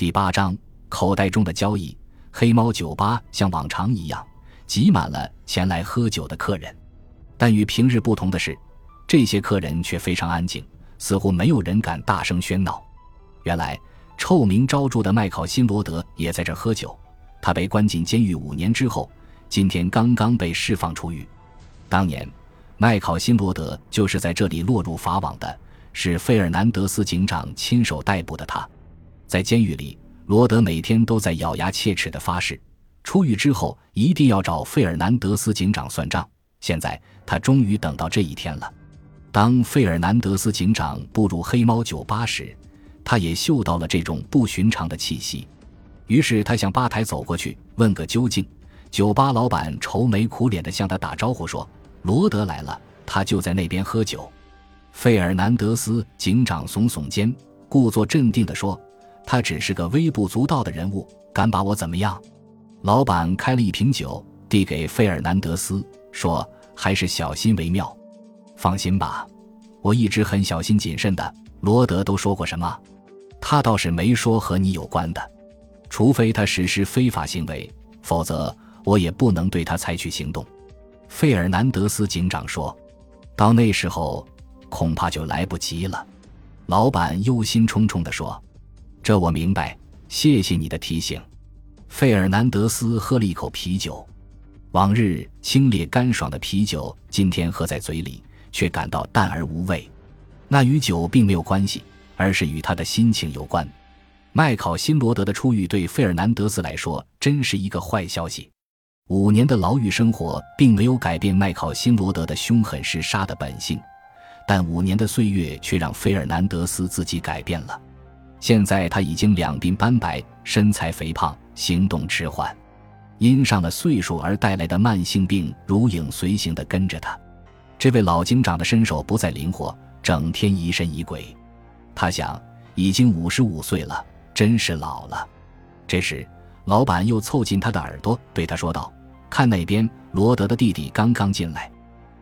第八章口袋中的交易。黑猫酒吧像往常一样挤满了前来喝酒的客人，但与平日不同的是，这些客人却非常安静，似乎没有人敢大声喧闹。原来，臭名昭著的麦考辛罗德也在这喝酒。他被关进监狱五年之后，今天刚刚被释放出狱。当年，麦考辛罗德就是在这里落入法网的，是费尔南德斯警长亲手逮捕的他。在监狱里，罗德每天都在咬牙切齿地发誓，出狱之后一定要找费尔南德斯警长算账。现在他终于等到这一天了。当费尔南德斯警长步入黑猫酒吧时，他也嗅到了这种不寻常的气息，于是他向吧台走过去，问个究竟。酒吧老板愁眉苦脸地向他打招呼说：“罗德来了，他就在那边喝酒。”费尔南德斯警长耸耸肩，故作镇定地说。他只是个微不足道的人物，敢把我怎么样？老板开了一瓶酒，递给费尔南德斯，说：“还是小心为妙。”放心吧，我一直很小心谨慎的。罗德都说过什么？他倒是没说和你有关的，除非他实施非法行为，否则我也不能对他采取行动。费尔南德斯警长说：“到那时候，恐怕就来不及了。”老板忧心忡忡地说。这我明白，谢谢你的提醒。费尔南德斯喝了一口啤酒，往日清冽干爽的啤酒，今天喝在嘴里却感到淡而无味。那与酒并没有关系，而是与他的心情有关。麦考辛罗德的出狱对费尔南德斯来说真是一个坏消息。五年的牢狱生活并没有改变麦考辛罗德的凶狠嗜杀的本性，但五年的岁月却让费尔南德斯自己改变了。现在他已经两鬓斑白，身材肥胖，行动迟缓，因上了岁数而带来的慢性病如影随形地跟着他。这位老警长的身手不再灵活，整天疑神疑鬼。他想，已经五十五岁了，真是老了。这时，老板又凑近他的耳朵对他说道：“看那边，罗德的弟弟刚刚进来。”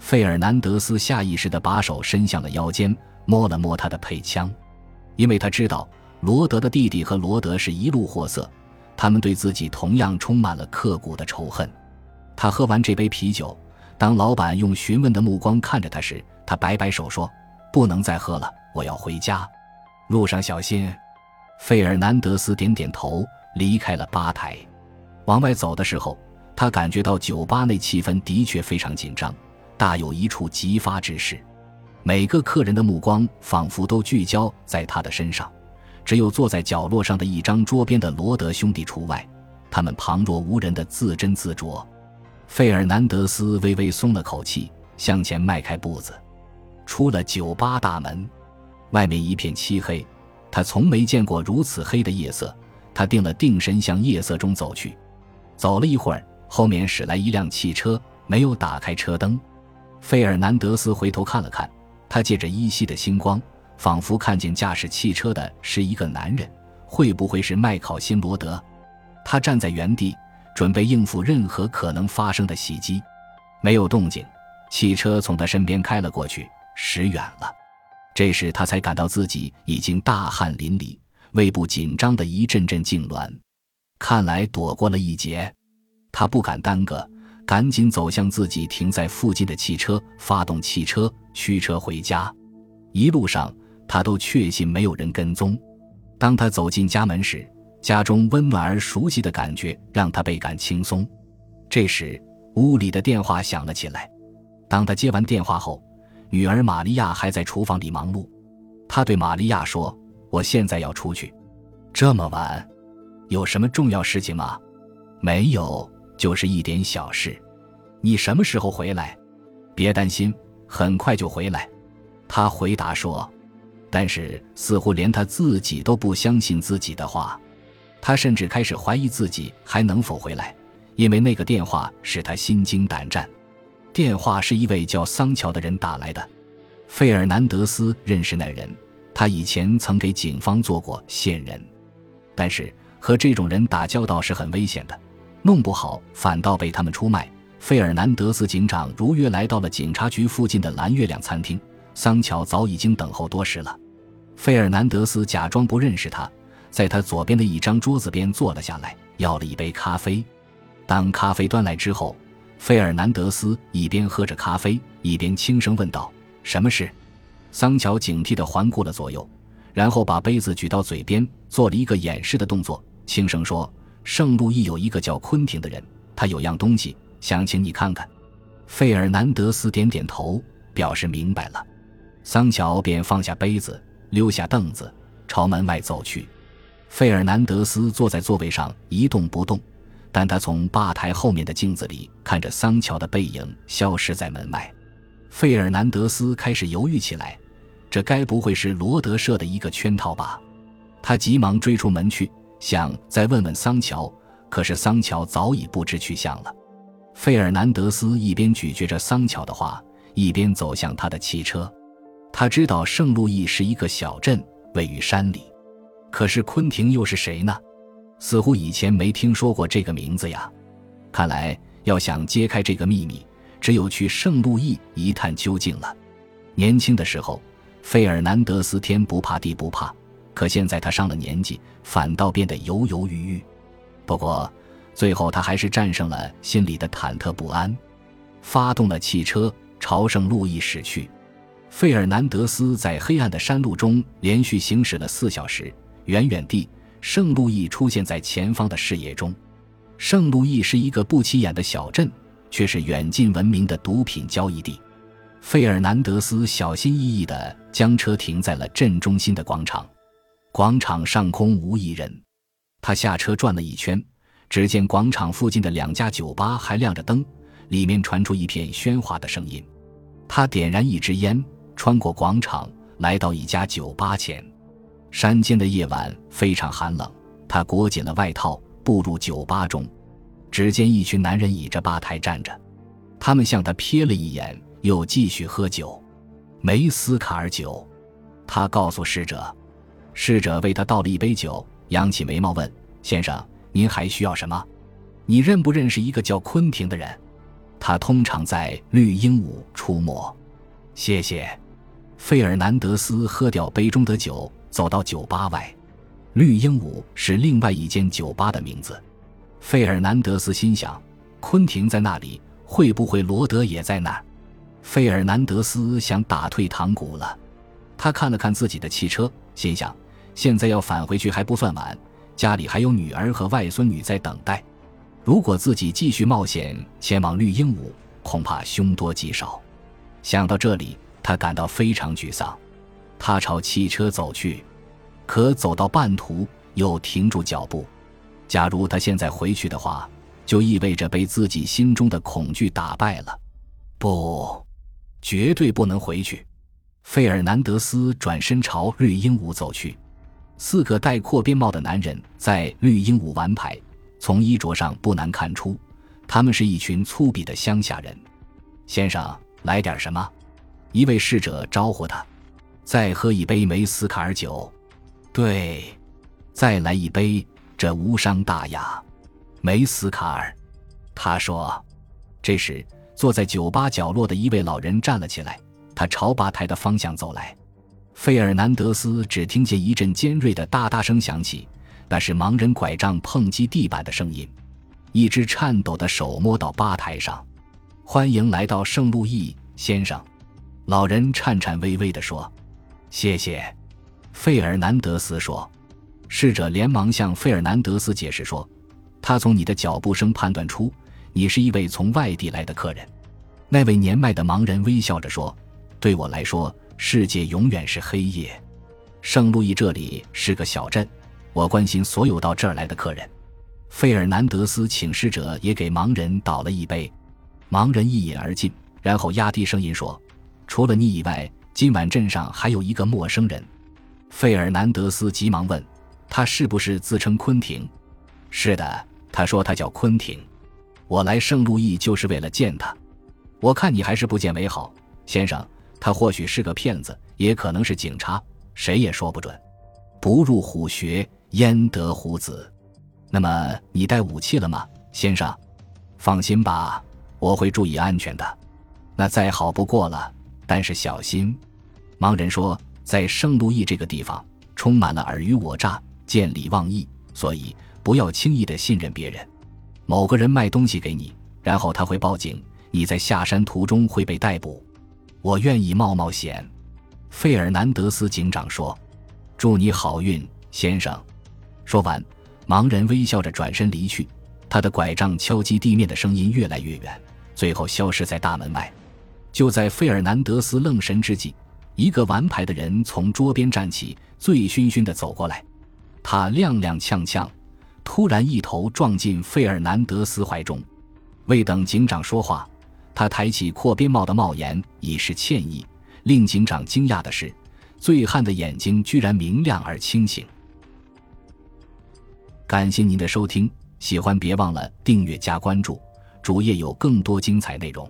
费尔南德斯下意识地把手伸向了腰间，摸了摸他的配枪，因为他知道。罗德的弟弟和罗德是一路货色，他们对自己同样充满了刻骨的仇恨。他喝完这杯啤酒，当老板用询问的目光看着他时，他摆摆手说：“不能再喝了，我要回家，路上小心。”费尔南德斯点点头，离开了吧台。往外走的时候，他感觉到酒吧内气氛的确非常紧张，大有一触即发之势。每个客人的目光仿佛都聚焦在他的身上。只有坐在角落上的一张桌边的罗德兄弟除外，他们旁若无人的自斟自酌。费尔南德斯微微松了口气，向前迈开步子，出了酒吧大门。外面一片漆黑，他从没见过如此黑的夜色。他定了定神，向夜色中走去。走了一会儿，后面驶来一辆汽车，没有打开车灯。费尔南德斯回头看了看，他借着依稀的星光。仿佛看见驾驶汽车的是一个男人，会不会是麦考辛罗德？他站在原地，准备应付任何可能发生的袭击。没有动静，汽车从他身边开了过去，驶远了。这时他才感到自己已经大汗淋漓，胃部紧张的一阵阵痉挛。看来躲过了一劫，他不敢耽搁，赶紧走向自己停在附近的汽车，发动汽车驱车回家。一路上。他都确信没有人跟踪。当他走进家门时，家中温暖而熟悉的感觉让他倍感轻松。这时，屋里的电话响了起来。当他接完电话后，女儿玛利亚还在厨房里忙碌。他对玛利亚说：“我现在要出去，这么晚，有什么重要事情吗？”“没有，就是一点小事。”“你什么时候回来？”“别担心，很快就回来。”他回答说。但是，似乎连他自己都不相信自己的话，他甚至开始怀疑自己还能否回来，因为那个电话使他心惊胆战。电话是一位叫桑乔的人打来的，费尔南德斯认识那人，他以前曾给警方做过线人。但是和这种人打交道是很危险的，弄不好反倒被他们出卖。费尔南德斯警长如约来到了警察局附近的蓝月亮餐厅。桑乔早已经等候多时了。费尔南德斯假装不认识他，在他左边的一张桌子边坐了下来，要了一杯咖啡。当咖啡端来之后，费尔南德斯一边喝着咖啡，一边轻声问道：“什么事？”桑乔警惕地环顾了左右，然后把杯子举到嘴边，做了一个掩饰的动作，轻声说：“圣路易有一个叫昆廷的人，他有样东西想请你看看。”费尔南德斯点点头，表示明白了。桑乔便放下杯子，溜下凳子，朝门外走去。费尔南德斯坐在座位上一动不动。但他从吧台后面的镜子里看着桑乔的背影消失在门外，费尔南德斯开始犹豫起来，这该不会是罗德设的一个圈套吧？他急忙追出门去，想再问问桑乔，可是桑乔早已不知去向了。费尔南德斯一边咀嚼着桑乔的话，一边走向他的汽车。他知道圣路易是一个小镇，位于山里，可是昆廷又是谁呢？似乎以前没听说过这个名字呀，看来要想揭开这个秘密，只有去圣路易一探究竟了。年轻的时候，费尔南德斯天不怕地不怕，可现在他上了年纪，反倒变得犹犹豫豫。不过，最后他还是战胜了心里的忐忑不安，发动了汽车朝圣路易驶去。费尔南德斯在黑暗的山路中连续行驶了四小时，远远地。圣路易出现在前方的视野中。圣路易是一个不起眼的小镇，却是远近闻名的毒品交易地。费尔南德斯小心翼翼地将车停在了镇中心的广场。广场上空无一人。他下车转了一圈，只见广场附近的两家酒吧还亮着灯，里面传出一片喧哗的声音。他点燃一支烟，穿过广场，来到一家酒吧前。山间的夜晚非常寒冷，他裹紧了外套，步入酒吧中。只见一群男人倚着吧台站着，他们向他瞥了一眼，又继续喝酒，梅斯卡尔酒。他告诉侍者，侍者为他倒了一杯酒，扬起眉毛问：“先生，您还需要什么？你认不认识一个叫昆廷的人？他通常在绿鹦鹉出没。”谢谢。费尔南德斯喝掉杯中的酒。走到酒吧外，绿鹦鹉是另外一间酒吧的名字。费尔南德斯心想：昆廷在那里，会不会罗德也在那儿？费尔南德斯想打退堂鼓了。他看了看自己的汽车，心想：现在要返回去还不算晚，家里还有女儿和外孙女在等待。如果自己继续冒险前往绿鹦鹉，恐怕凶多吉少。想到这里，他感到非常沮丧。他朝汽车走去，可走到半途又停住脚步。假如他现在回去的话，就意味着被自己心中的恐惧打败了。不，绝对不能回去！费尔南德斯转身朝绿鹦鹉走去。四个戴阔边帽的男人在绿鹦鹉玩牌，从衣着上不难看出，他们是一群粗鄙的乡下人。先生，来点什么？一位侍者招呼他。再喝一杯梅斯卡尔酒，对，再来一杯，这无伤大雅。梅斯卡尔，他说。这时，坐在酒吧角落的一位老人站了起来，他朝吧台的方向走来。费尔南德斯只听见一阵尖锐的哒哒声响起，那是盲人拐杖碰击地板的声音。一只颤抖的手摸到吧台上，欢迎来到圣路易先生，老人颤颤巍巍地说。谢谢，费尔南德斯说。侍者连忙向费尔南德斯解释说：“他从你的脚步声判断出你是一位从外地来的客人。”那位年迈的盲人微笑着说：“对我来说，世界永远是黑夜。圣路易这里是个小镇，我关心所有到这儿来的客人。”费尔南德斯请侍者也给盲人倒了一杯，盲人一饮而尽，然后压低声音说：“除了你以外。”今晚镇上还有一个陌生人，费尔南德斯急忙问：“他是不是自称昆廷？”“是的，他说他叫昆廷。我来圣路易就是为了见他。我看你还是不见为好，先生。他或许是个骗子，也可能是警察，谁也说不准。不入虎穴，焉得虎子？那么你带武器了吗，先生？放心吧，我会注意安全的。那再好不过了。”但是小心，盲人说，在圣路易这个地方充满了尔虞我诈、见利忘义，所以不要轻易的信任别人。某个人卖东西给你，然后他会报警，你在下山途中会被逮捕。我愿意冒冒险。”费尔南德斯警长说：“祝你好运，先生。”说完，盲人微笑着转身离去。他的拐杖敲击地面的声音越来越远，最后消失在大门外。就在费尔南德斯愣神之际，一个玩牌的人从桌边站起，醉醺醺地走过来。他踉踉跄跄，突然一头撞进费尔南德斯怀中。未等警长说话，他抬起阔边帽的帽檐以示歉意。令警长惊讶的是，醉汉的眼睛居然明亮而清醒。感谢您的收听，喜欢别忘了订阅加关注，主页有更多精彩内容。